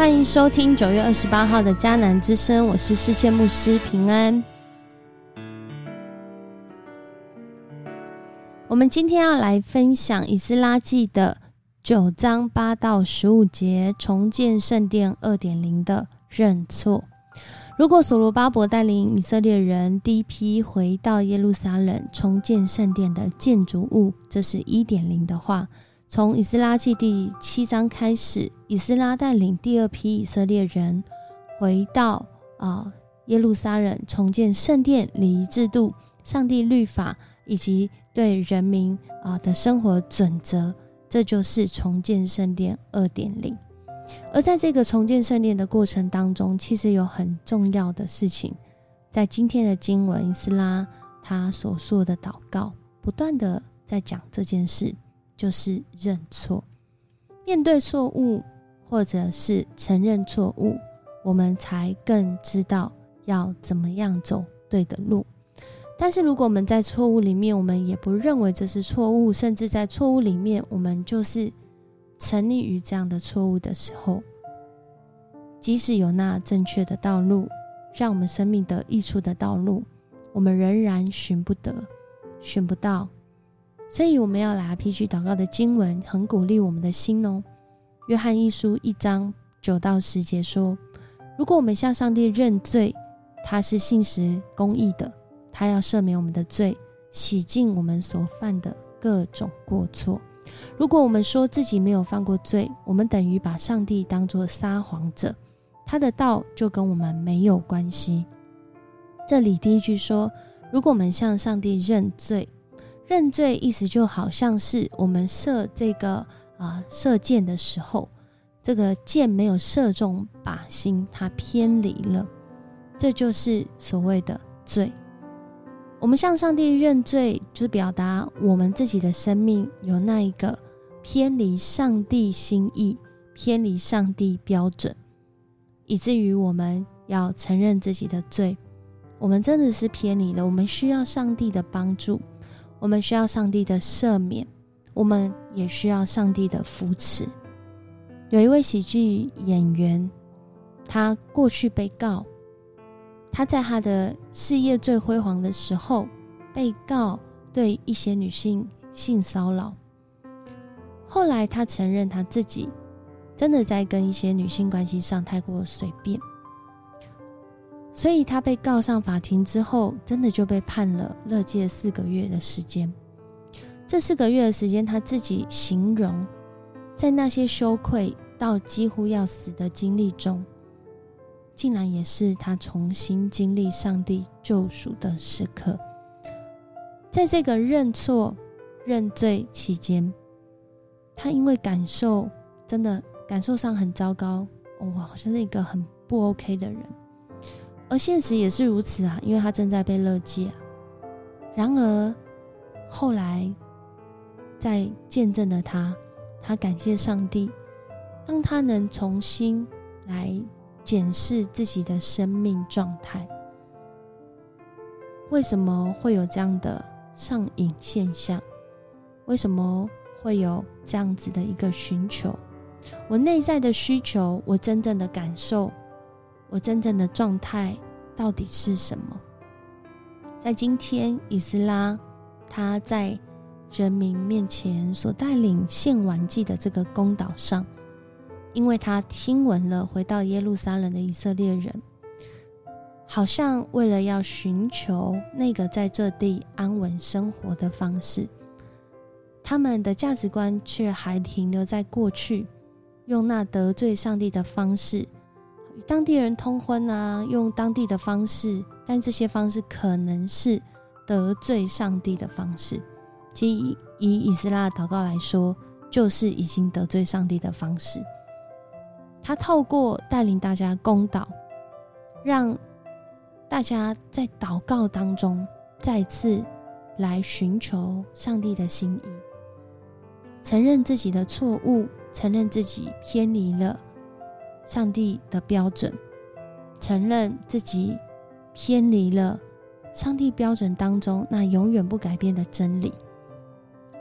欢迎收听九月二十八号的迦南之声，我是世界牧师平安。我们今天要来分享以斯拉记的九章八到十五节，重建圣殿二点零的认错。如果所罗巴伯带领以色列人第一批回到耶路撒冷重建圣殿的建筑物，这是一点零的话。从以斯拉记第七章开始，以斯拉带领第二批以色列人回到啊耶路撒冷重建圣殿礼仪制度、上帝律法以及对人民啊的生活准则，这就是重建圣殿二点零。而在这个重建圣殿的过程当中，其实有很重要的事情，在今天的经文，以斯拉他所说的祷告，不断的在讲这件事。就是认错，面对错误，或者是承认错误，我们才更知道要怎么样走对的路。但是，如果我们在错误里面，我们也不认为这是错误，甚至在错误里面，我们就是沉溺于这样的错误的时候，即使有那正确的道路，让我们生命得益处的道路，我们仍然寻不得，寻不到。所以我们要来 RPG 祷告的经文，很鼓励我们的心哦。约翰一书一章九到十节说：“如果我们向上帝认罪，他是信实公义的，他要赦免我们的罪，洗净我们所犯的各种过错。如果我们说自己没有犯过罪，我们等于把上帝当作撒谎者，他的道就跟我们没有关系。”这里第一句说：“如果我们向上帝认罪。”认罪意思就好像是我们射这个啊射箭的时候，这个箭没有射中靶心，它偏离了，这就是所谓的罪。我们向上帝认罪，就是表达我们自己的生命有那一个偏离上帝心意、偏离上帝标准，以至于我们要承认自己的罪。我们真的是偏离了，我们需要上帝的帮助。我们需要上帝的赦免，我们也需要上帝的扶持。有一位喜剧演员，他过去被告，他在他的事业最辉煌的时候，被告对一些女性性骚扰。后来他承认他自己真的在跟一些女性关系上太过随便。所以他被告上法庭之后，真的就被判了乐戒四个月的时间。这四个月的时间，他自己形容，在那些羞愧到几乎要死的经历中，竟然也是他重新经历上帝救赎的时刻。在这个认错、认罪期间，他因为感受真的感受上很糟糕，哇，好像是一个很不 OK 的人。而现实也是如此啊，因为他正在被勒戒。然而，后来在见证的他，他感谢上帝，当他能重新来检视自己的生命状态，为什么会有这样的上瘾现象？为什么会有这样子的一个寻求？我内在的需求，我真正的感受。我真正的状态到底是什么？在今天，以斯拉他在人民面前所带领献完祭的这个公岛上，因为他听闻了回到耶路撒冷的以色列人，好像为了要寻求那个在这地安稳生活的方式，他们的价值观却还停留在过去，用那得罪上帝的方式。与当地人通婚啊，用当地的方式，但这些方式可能是得罪上帝的方式。其实以以以斯拉的祷告来说，就是已经得罪上帝的方式。他透过带领大家公祷，让大家在祷告当中再次来寻求上帝的心意，承认自己的错误，承认自己偏离了。上帝的标准，承认自己偏离了上帝标准当中那永远不改变的真理。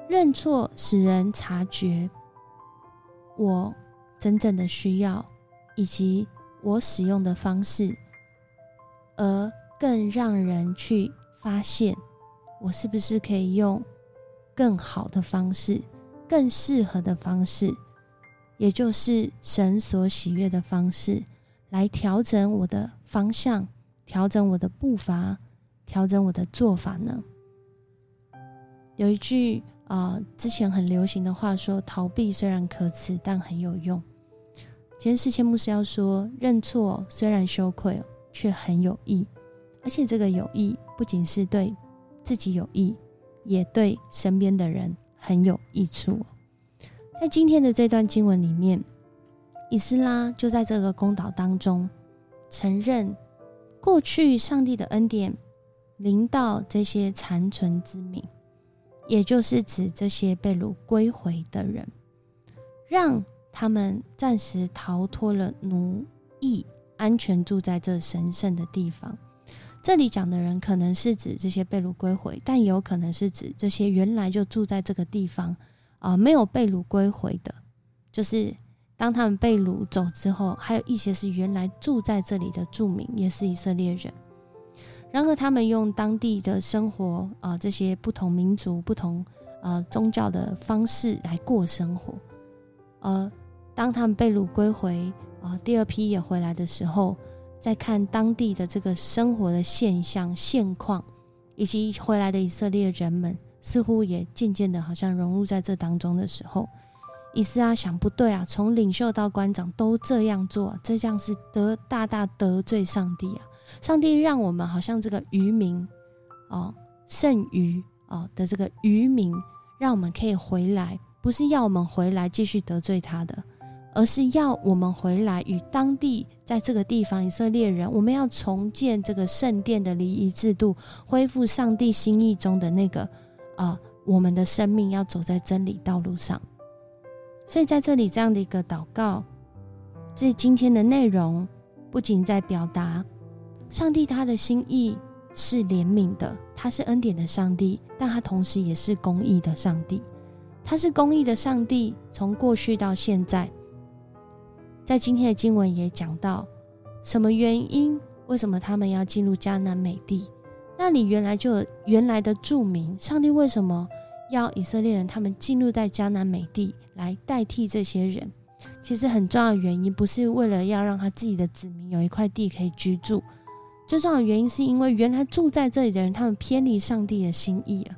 认错使人察觉我真正的需要，以及我使用的方式，而更让人去发现，我是不是可以用更好的方式、更适合的方式，也就是神所喜悦的方式，来调整我的方向，调整我的步伐，调整我的做法呢？有一句啊，之前很流行的话说：“逃避虽然可耻，但很有用。”今天世谦牧师要说，认错虽然羞愧，却很有益，而且这个有益不仅是对自己有益，也对身边的人很有益处。在今天的这段经文里面，以斯拉就在这个公岛当中承认，过去上帝的恩典临到这些残存之民。也就是指这些被掳归回的人，让他们暂时逃脱了奴役，安全住在这神圣的地方。这里讲的人可能是指这些被掳归回，但也有可能是指这些原来就住在这个地方啊，没有被掳归回的，就是当他们被掳走之后，还有一些是原来住在这里的住民，也是以色列人。然而，他们用当地的生活啊，这些不同民族、不同呃宗教的方式来过生活。呃，当他们被掳归回啊，第二批也回来的时候，再看当地的这个生活的现象、现况，以及回来的以色列人们似乎也渐渐的，好像融入在这当中的时候，以斯拉想：不对啊，从领袖到官长都这样做，这样是得大大得罪上帝啊！上帝让我们好像这个渔民，哦，剩余哦的这个渔民，让我们可以回来，不是要我们回来继续得罪他的，而是要我们回来与当地在这个地方以色列人，我们要重建这个圣殿的礼仪制度，恢复上帝心意中的那个啊，我们的生命要走在真理道路上。所以在这里这样的一个祷告，这今天的内容不仅在表达。上帝他的心意是怜悯的，他是恩典的上帝，但他同时也是公义的上帝。他是公义的上帝，从过去到现在，在今天的经文也讲到，什么原因？为什么他们要进入迦南美地？那里原来就原来的著名，上帝为什么要以色列人他们进入在迦南美地来代替这些人？其实很重要的原因，不是为了要让他自己的子民有一块地可以居住。最重要的原因是因为原来住在这里的人，他们偏离上帝的心意啊。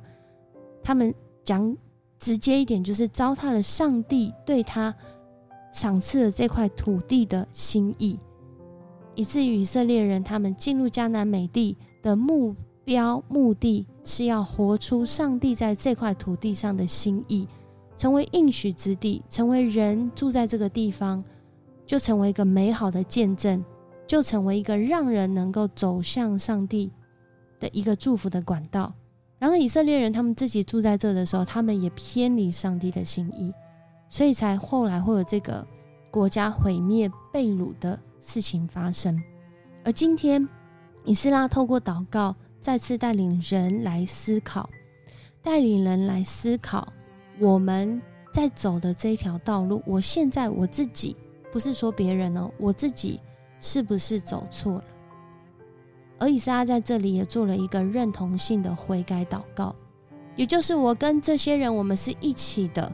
他们讲直接一点，就是糟蹋了上帝对他赏赐的这块土地的心意，以至于以色列人他们进入迦南美地的目标目的是要活出上帝在这块土地上的心意，成为应许之地，成为人住在这个地方，就成为一个美好的见证。就成为一个让人能够走向上帝的一个祝福的管道。然而，以色列人他们自己住在这的时候，他们也偏离上帝的心意，所以才后来会有这个国家毁灭、被掳的事情发生。而今天，以斯拉透过祷告，再次带领人来思考，带领人来思考我们在走的这一条道路。我现在我自己不是说别人哦，我自己。是不是走错了？而以撒在这里也做了一个认同性的悔改祷告，也就是我跟这些人，我们是一起的，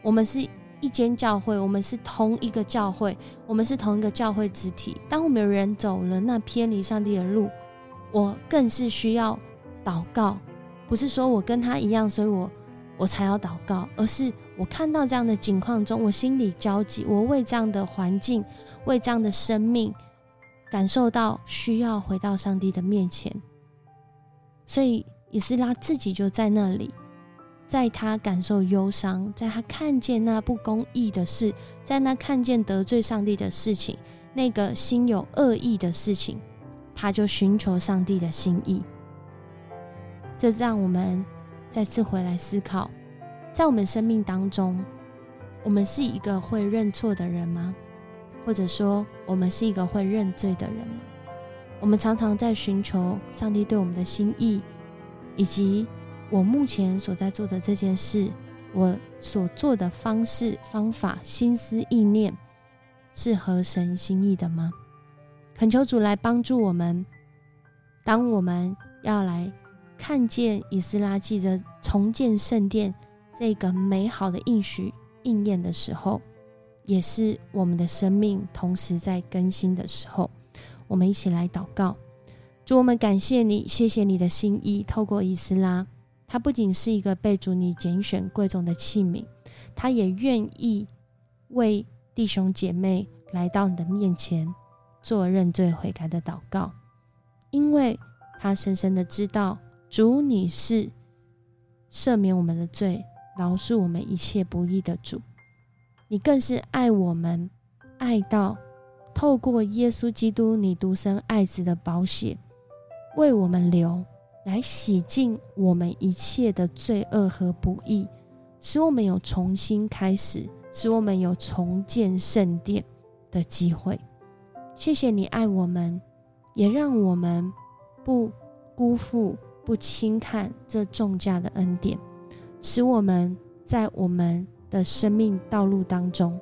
我们是一间教会，我们是同一个教会，我们是同一个教会肢体。当我们人走了那偏离上帝的路，我更是需要祷告，不是说我跟他一样，所以我我才要祷告，而是我看到这样的境况中，我心里焦急，我为这样的环境。为这样的生命感受到需要回到上帝的面前，所以以斯拉自己就在那里，在他感受忧伤，在他看见那不公义的事，在那看见得罪上帝的事情，那个心有恶意的事情，他就寻求上帝的心意。这让我们再次回来思考，在我们生命当中，我们是一个会认错的人吗？或者说，我们是一个会认罪的人吗？我们常常在寻求上帝对我们的心意，以及我目前所在做的这件事，我所做的方式、方法、心思、意念，是合神心意的吗？恳求主来帮助我们。当我们要来看见以斯拉记着重建圣殿这个美好的应许应验的时候，也是我们的生命同时在更新的时候。我们一起来祷告，主，我们感谢你，谢谢你的心意，透过以斯拉，他不仅是一个被主你拣选贵重的器皿，他也愿意为弟兄姐妹来到你的面前做认罪悔改的祷告，因为他深深的知道，主你是赦免我们的罪、饶恕我们一切不义的主，你更是爱我们，爱到。透过耶稣基督，你独生爱子的宝血，为我们流，来洗净我们一切的罪恶和不义，使我们有重新开始，使我们有重建圣殿的机会。谢谢你爱我们，也让我们不辜负、不轻看这重价的恩典，使我们在我们的生命道路当中，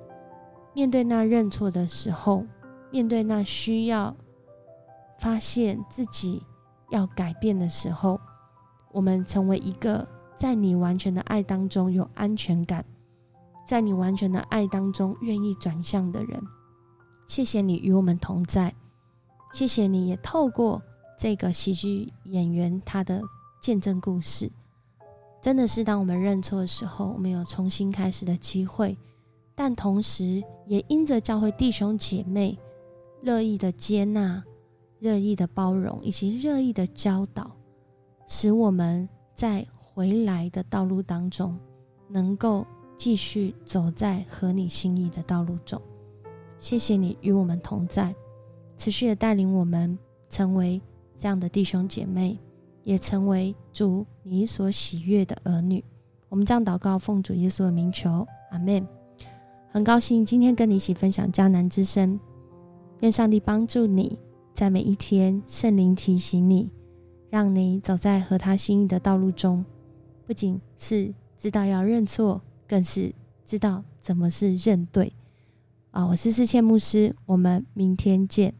面对那认错的时候。面对那需要发现自己要改变的时候，我们成为一个在你完全的爱当中有安全感，在你完全的爱当中愿意转向的人。谢谢你与我们同在，谢谢你也透过这个喜剧演员他的见证故事，真的是当我们认错的时候，我们有重新开始的机会，但同时也因着教会弟兄姐妹。乐意的接纳、热意的包容以及热意的教导，使我们在回来的道路当中，能够继续走在合你心意的道路中。谢谢你与我们同在，持续的带领我们成为这样的弟兄姐妹，也成为主你所喜悦的儿女。我们这样祷告，奉主耶稣的名求，阿门。很高兴今天跟你一起分享迦南之声。愿上帝帮助你，在每一天，圣灵提醒你，让你走在合他心意的道路中，不仅是知道要认错，更是知道怎么是认对。啊，我是世谦牧师，我们明天见。